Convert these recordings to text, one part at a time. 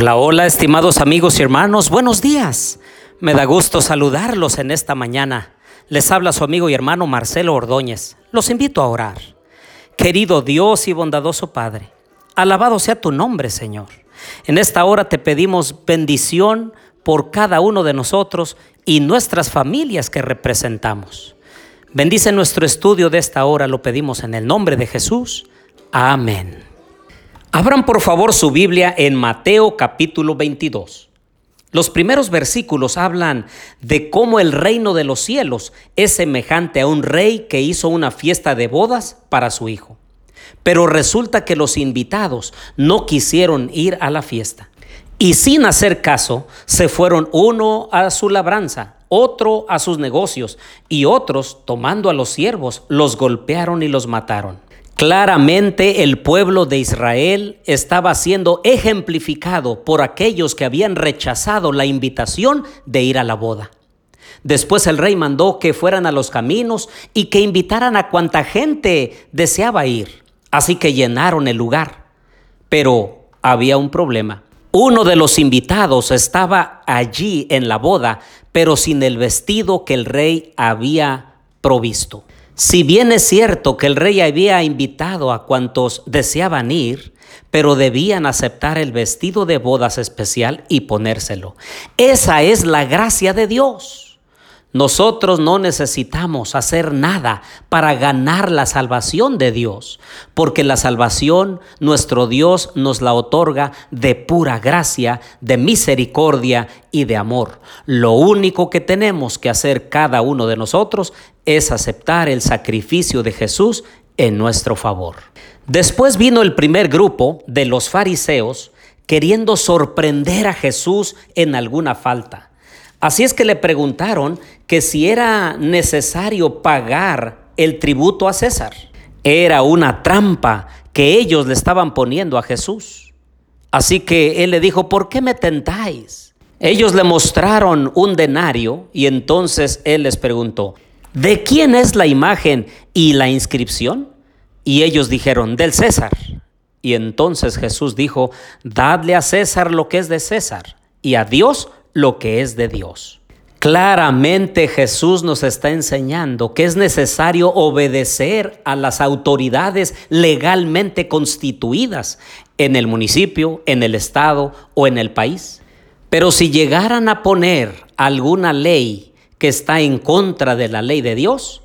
Hola, hola, estimados amigos y hermanos, buenos días. Me da gusto saludarlos en esta mañana. Les habla su amigo y hermano Marcelo Ordóñez. Los invito a orar. Querido Dios y bondadoso Padre, alabado sea tu nombre, Señor. En esta hora te pedimos bendición por cada uno de nosotros y nuestras familias que representamos. Bendice nuestro estudio de esta hora, lo pedimos en el nombre de Jesús. Amén. Abran por favor su Biblia en Mateo capítulo 22. Los primeros versículos hablan de cómo el reino de los cielos es semejante a un rey que hizo una fiesta de bodas para su hijo. Pero resulta que los invitados no quisieron ir a la fiesta. Y sin hacer caso, se fueron uno a su labranza, otro a sus negocios, y otros, tomando a los siervos, los golpearon y los mataron. Claramente el pueblo de Israel estaba siendo ejemplificado por aquellos que habían rechazado la invitación de ir a la boda. Después el rey mandó que fueran a los caminos y que invitaran a cuanta gente deseaba ir. Así que llenaron el lugar. Pero había un problema. Uno de los invitados estaba allí en la boda, pero sin el vestido que el rey había provisto. Si bien es cierto que el rey había invitado a cuantos deseaban ir, pero debían aceptar el vestido de bodas especial y ponérselo. Esa es la gracia de Dios. Nosotros no necesitamos hacer nada para ganar la salvación de Dios, porque la salvación nuestro Dios nos la otorga de pura gracia, de misericordia y de amor. Lo único que tenemos que hacer cada uno de nosotros es aceptar el sacrificio de Jesús en nuestro favor. Después vino el primer grupo de los fariseos queriendo sorprender a Jesús en alguna falta. Así es que le preguntaron que si era necesario pagar el tributo a César. Era una trampa que ellos le estaban poniendo a Jesús. Así que él le dijo, ¿por qué me tentáis? Ellos le mostraron un denario y entonces él les preguntó, ¿de quién es la imagen y la inscripción? Y ellos dijeron, del César. Y entonces Jesús dijo, dadle a César lo que es de César y a Dios lo que es de Dios. Claramente Jesús nos está enseñando que es necesario obedecer a las autoridades legalmente constituidas en el municipio, en el estado o en el país. Pero si llegaran a poner alguna ley que está en contra de la ley de Dios,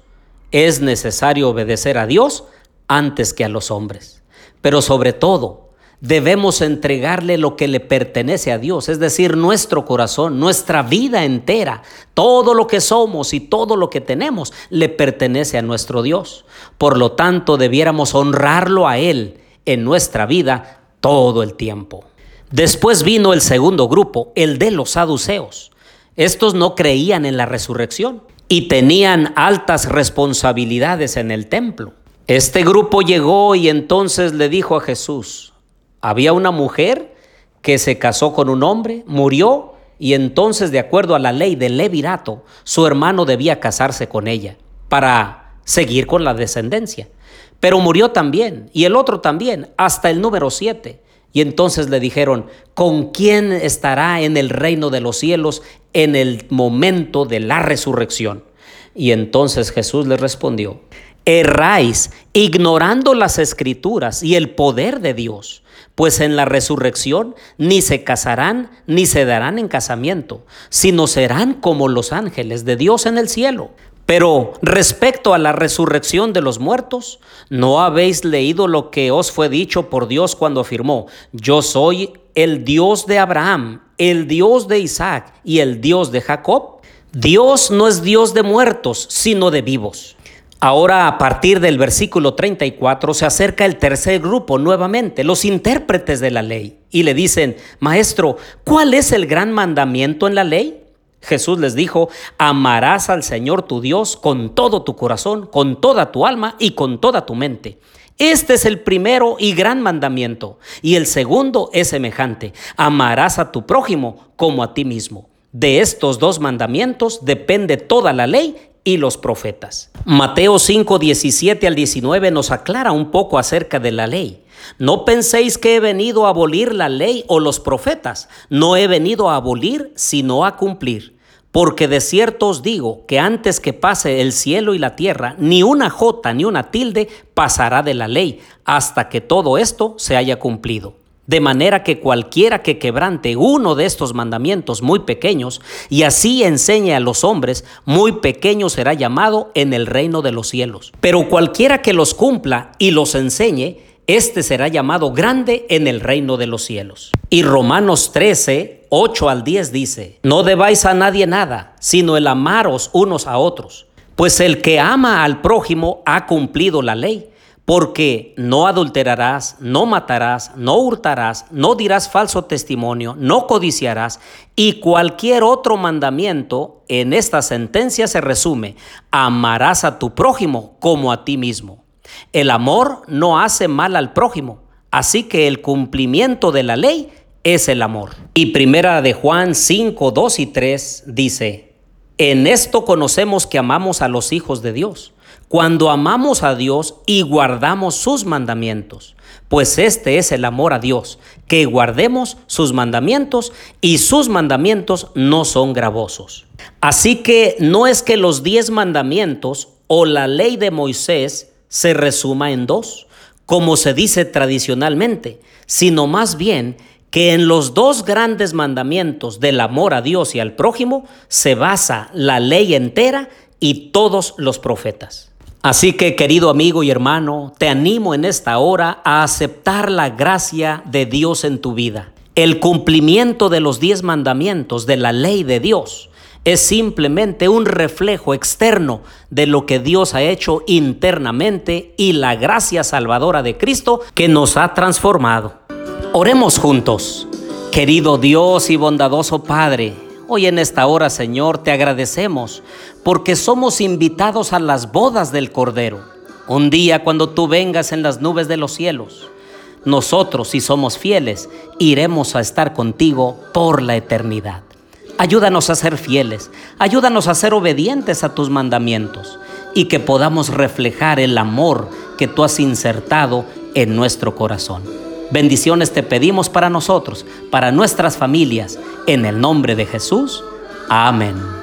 es necesario obedecer a Dios antes que a los hombres. Pero sobre todo, debemos entregarle lo que le pertenece a Dios, es decir, nuestro corazón, nuestra vida entera, todo lo que somos y todo lo que tenemos le pertenece a nuestro Dios. Por lo tanto, debiéramos honrarlo a Él en nuestra vida todo el tiempo. Después vino el segundo grupo, el de los saduceos. Estos no creían en la resurrección y tenían altas responsabilidades en el templo. Este grupo llegó y entonces le dijo a Jesús, había una mujer que se casó con un hombre, murió y entonces de acuerdo a la ley del levirato, su hermano debía casarse con ella para seguir con la descendencia. Pero murió también y el otro también, hasta el número siete. Y entonces le dijeron, ¿con quién estará en el reino de los cielos en el momento de la resurrección? Y entonces Jesús le respondió, erráis ignorando las escrituras y el poder de Dios, pues en la resurrección ni se casarán ni se darán en casamiento, sino serán como los ángeles de Dios en el cielo. Pero respecto a la resurrección de los muertos, ¿no habéis leído lo que os fue dicho por Dios cuando afirmó, yo soy el Dios de Abraham, el Dios de Isaac y el Dios de Jacob? Dios no es Dios de muertos, sino de vivos. Ahora a partir del versículo 34 se acerca el tercer grupo nuevamente, los intérpretes de la ley, y le dicen, Maestro, ¿cuál es el gran mandamiento en la ley? Jesús les dijo, amarás al Señor tu Dios con todo tu corazón, con toda tu alma y con toda tu mente. Este es el primero y gran mandamiento, y el segundo es semejante, amarás a tu prójimo como a ti mismo. De estos dos mandamientos depende toda la ley y los profetas. Mateo 5, 17 al 19 nos aclara un poco acerca de la ley. No penséis que he venido a abolir la ley o los profetas. No he venido a abolir, sino a cumplir. Porque de cierto os digo que antes que pase el cielo y la tierra, ni una jota ni una tilde pasará de la ley, hasta que todo esto se haya cumplido. De manera que cualquiera que quebrante uno de estos mandamientos muy pequeños y así enseñe a los hombres, muy pequeño será llamado en el reino de los cielos. Pero cualquiera que los cumpla y los enseñe, éste será llamado grande en el reino de los cielos. Y Romanos 13, 8 al 10 dice, no debáis a nadie nada, sino el amaros unos a otros, pues el que ama al prójimo ha cumplido la ley porque no adulterarás, no matarás, no hurtarás, no dirás falso testimonio, no codiciarás, y cualquier otro mandamiento en esta sentencia se resume, amarás a tu prójimo como a ti mismo. El amor no hace mal al prójimo, así que el cumplimiento de la ley es el amor. Y primera de Juan 5, 2 y 3 dice, en esto conocemos que amamos a los hijos de Dios cuando amamos a Dios y guardamos sus mandamientos, pues este es el amor a Dios, que guardemos sus mandamientos y sus mandamientos no son gravosos. Así que no es que los diez mandamientos o la ley de Moisés se resuma en dos, como se dice tradicionalmente, sino más bien que en los dos grandes mandamientos del amor a Dios y al prójimo se basa la ley entera y todos los profetas. Así que querido amigo y hermano, te animo en esta hora a aceptar la gracia de Dios en tu vida. El cumplimiento de los diez mandamientos de la ley de Dios es simplemente un reflejo externo de lo que Dios ha hecho internamente y la gracia salvadora de Cristo que nos ha transformado. Oremos juntos. Querido Dios y bondadoso Padre, Hoy en esta hora, Señor, te agradecemos porque somos invitados a las bodas del Cordero. Un día cuando tú vengas en las nubes de los cielos, nosotros, si somos fieles, iremos a estar contigo por la eternidad. Ayúdanos a ser fieles, ayúdanos a ser obedientes a tus mandamientos y que podamos reflejar el amor que tú has insertado en nuestro corazón. Bendiciones te pedimos para nosotros, para nuestras familias, en el nombre de Jesús. Amén.